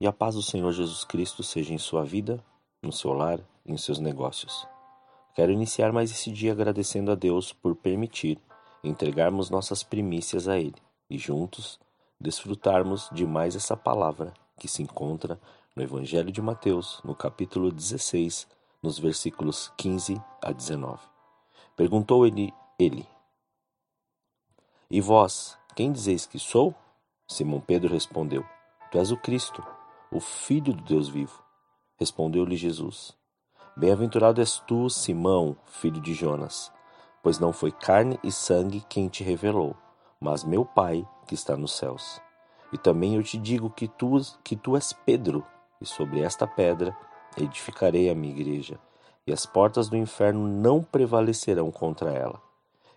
e a paz do Senhor Jesus Cristo seja em sua vida, no seu lar e em seus negócios. Quero iniciar mais esse dia agradecendo a Deus por permitir entregarmos nossas primícias a Ele e juntos desfrutarmos de mais essa palavra que se encontra no Evangelho de Mateus, no capítulo 16, nos versículos 15 a 19. Perguntou ele, ele: E vós, quem dizeis que sou? Simão Pedro respondeu: Tu és o Cristo, o Filho do Deus vivo. Respondeu-lhe Jesus: Bem-aventurado és tu, Simão, filho de Jonas, pois não foi carne e sangue quem te revelou, mas meu Pai que está nos céus. E também eu te digo que tu, que tu és Pedro, e sobre esta pedra edificarei a minha igreja, e as portas do inferno não prevalecerão contra ela.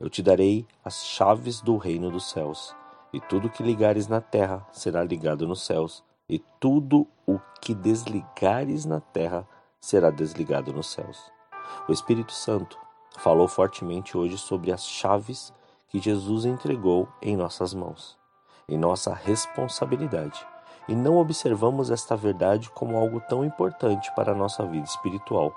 Eu te darei as chaves do reino dos céus, e tudo que ligares na terra será ligado nos céus, e tudo o que desligares na terra será desligado nos céus. O Espírito Santo falou fortemente hoje sobre as chaves que Jesus entregou em nossas mãos, em nossa responsabilidade. E não observamos esta verdade como algo tão importante para a nossa vida espiritual,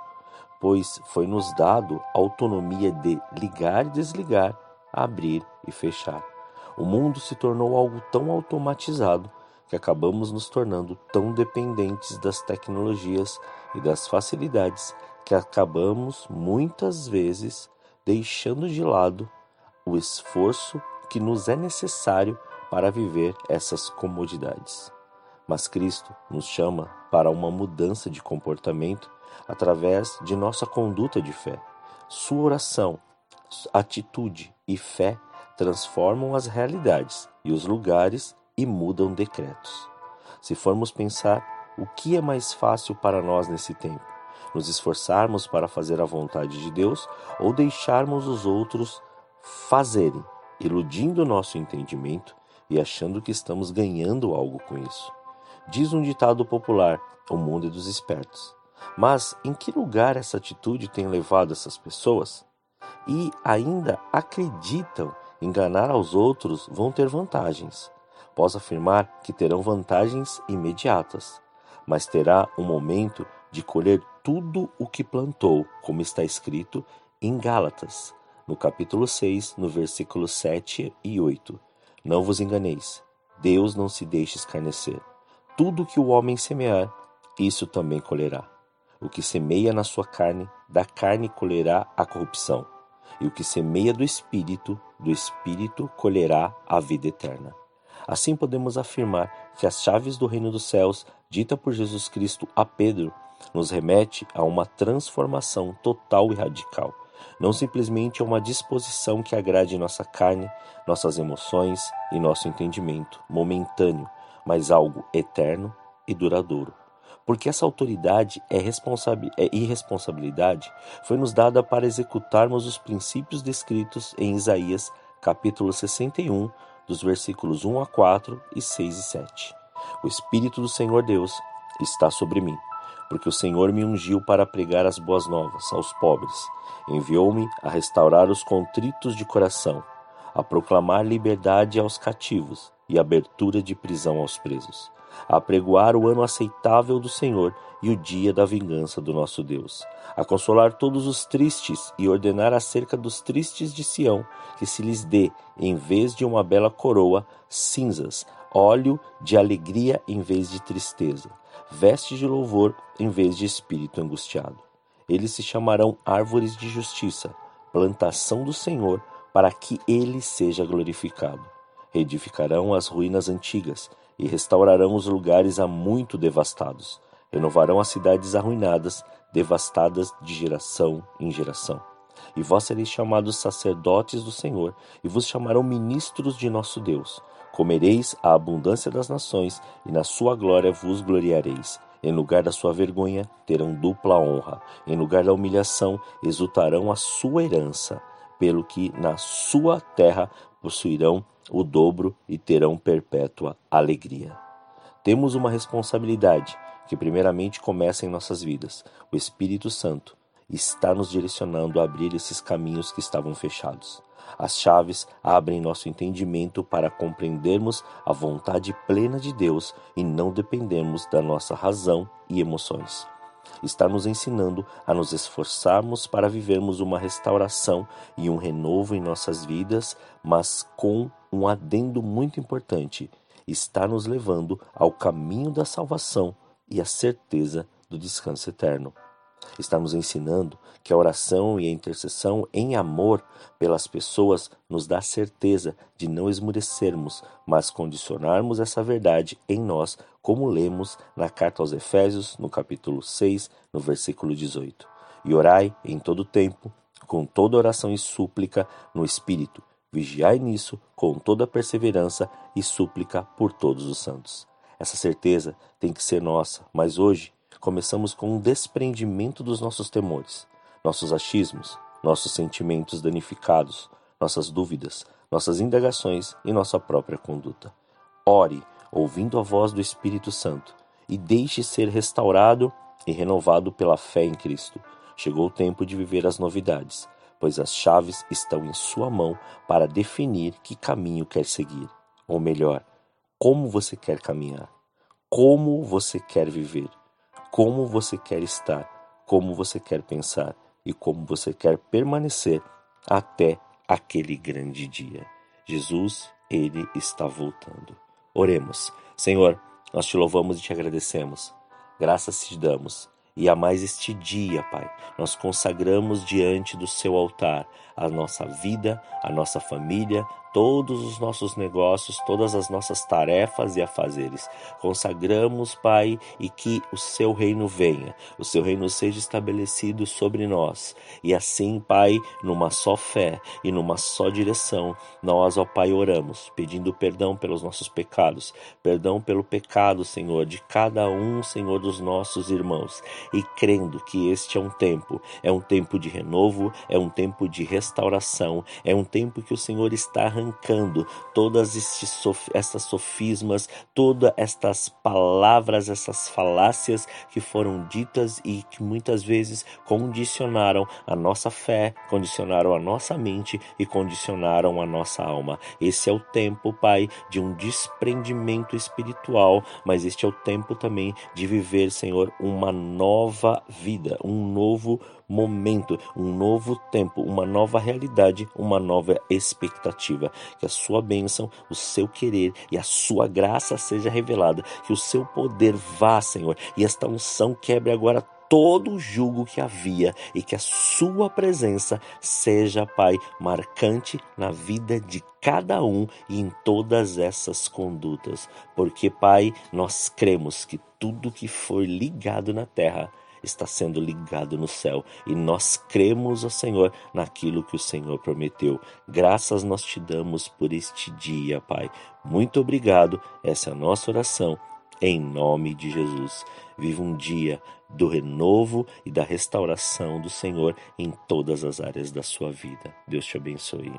pois foi nos dado autonomia de ligar e desligar, abrir e fechar. O mundo se tornou algo tão automatizado que acabamos nos tornando tão dependentes das tecnologias e das facilidades que acabamos muitas vezes deixando de lado o esforço que nos é necessário para viver essas comodidades. Mas Cristo nos chama para uma mudança de comportamento através de nossa conduta de fé. Sua oração, atitude e fé transformam as realidades e os lugares e mudam decretos. Se formos pensar, o que é mais fácil para nós nesse tempo? Nos esforçarmos para fazer a vontade de Deus ou deixarmos os outros fazerem, iludindo nosso entendimento e achando que estamos ganhando algo com isso? Diz um ditado popular: o mundo é dos espertos. Mas em que lugar essa atitude tem levado essas pessoas? E ainda acreditam enganar aos outros vão ter vantagens. Posso afirmar que terão vantagens imediatas, mas terá um momento de colher tudo o que plantou, como está escrito em Gálatas, no capítulo 6, no versículo 7 e 8. Não vos enganeis, Deus não se deixa escarnecer. Tudo que o homem semear, isso também colherá. O que semeia na sua carne, da carne colherá a corrupção e o que semeia do Espírito, do Espírito colherá a vida eterna. Assim podemos afirmar que as chaves do reino dos céus, dita por Jesus Cristo a Pedro, nos remete a uma transformação total e radical, não simplesmente a uma disposição que agrade nossa carne, nossas emoções e nosso entendimento momentâneo, mas algo eterno e duradouro. Porque essa autoridade é, é irresponsabilidade foi nos dada para executarmos os princípios descritos em Isaías capítulo 61, dos versículos 1 a 4 e 6 e 7. O Espírito do Senhor Deus está sobre mim, porque o Senhor me ungiu para pregar as boas novas aos pobres, enviou-me a restaurar os contritos de coração, a proclamar liberdade aos cativos e abertura de prisão aos presos a pregoar o ano aceitável do Senhor e o dia da vingança do nosso Deus, a consolar todos os tristes e ordenar acerca dos tristes de Sião que se lhes dê, em vez de uma bela coroa, cinzas, óleo de alegria em vez de tristeza, vestes de louvor em vez de espírito angustiado. Eles se chamarão árvores de justiça, plantação do Senhor, para que ele seja glorificado. Reedificarão as ruínas antigas e restaurarão os lugares há muito devastados. Renovarão as cidades arruinadas, devastadas de geração em geração. e vós sereis chamados sacerdotes do Senhor, e vos chamarão ministros de nosso Deus. Comereis a abundância das nações, e na sua glória vos gloriareis. Em lugar da sua vergonha, terão dupla honra. Em lugar da humilhação, exultarão a sua herança, pelo que na sua terra possuirão o dobro e terão perpétua alegria. Temos uma responsabilidade que, primeiramente, começa em nossas vidas. O Espírito Santo está nos direcionando a abrir esses caminhos que estavam fechados. As chaves abrem nosso entendimento para compreendermos a vontade plena de Deus e não dependermos da nossa razão e emoções. Está nos ensinando a nos esforçarmos para vivermos uma restauração e um renovo em nossas vidas, mas com um adendo muito importante: está nos levando ao caminho da salvação e à certeza do descanso eterno. Está nos ensinando que a oração e a intercessão em amor pelas pessoas nos dá certeza de não esmurecermos, mas condicionarmos essa verdade em nós, como lemos na carta aos Efésios, no capítulo 6, no versículo 18. E orai em todo tempo, com toda oração e súplica no Espírito. Vigiai nisso com toda perseverança e súplica por todos os santos. Essa certeza tem que ser nossa, mas hoje começamos com um desprendimento dos nossos temores, nossos achismos, nossos sentimentos danificados, nossas dúvidas, nossas indagações e nossa própria conduta. Ore, ouvindo a voz do Espírito Santo, e deixe ser restaurado e renovado pela fé em Cristo. Chegou o tempo de viver as novidades, pois as chaves estão em sua mão para definir que caminho quer seguir, ou melhor, como você quer caminhar, como você quer viver como você quer estar, como você quer pensar e como você quer permanecer até aquele grande dia. Jesus, ele está voltando. Oremos. Senhor, nós te louvamos e te agradecemos. Graças te damos. E a mais este dia, Pai, nós consagramos diante do seu altar a nossa vida, a nossa família, todos os nossos negócios, todas as nossas tarefas e afazeres. Consagramos, Pai, e que o seu reino venha, o seu reino seja estabelecido sobre nós. E assim, Pai, numa só fé e numa só direção, nós, ó Pai, oramos, pedindo perdão pelos nossos pecados, perdão pelo pecado, Senhor, de cada um, Senhor, dos nossos irmãos, e crendo que este é um tempo, é um tempo de renovo, é um tempo de restauração, é um tempo que o Senhor está arrancando arrancando todas essas sofismas, todas estas palavras, essas falácias que foram ditas e que muitas vezes condicionaram a nossa fé, condicionaram a nossa mente e condicionaram a nossa alma. Esse é o tempo, Pai, de um desprendimento espiritual, mas este é o tempo também de viver, Senhor, uma nova vida, um novo momento, um novo tempo, uma nova realidade, uma nova expectativa. Que a sua bênção, o seu querer e a sua graça seja revelada. Que o seu poder vá, Senhor, e esta unção quebre agora todo o jugo que havia e que a sua presença seja, Pai, marcante na vida de cada um e em todas essas condutas. Porque, Pai, nós cremos que tudo que for ligado na terra está sendo ligado no céu e nós cremos, ó Senhor, naquilo que o Senhor prometeu. Graças nós te damos por este dia, Pai. Muito obrigado. Essa é a nossa oração. Em nome de Jesus. Viva um dia do renovo e da restauração do Senhor em todas as áreas da sua vida. Deus te abençoe.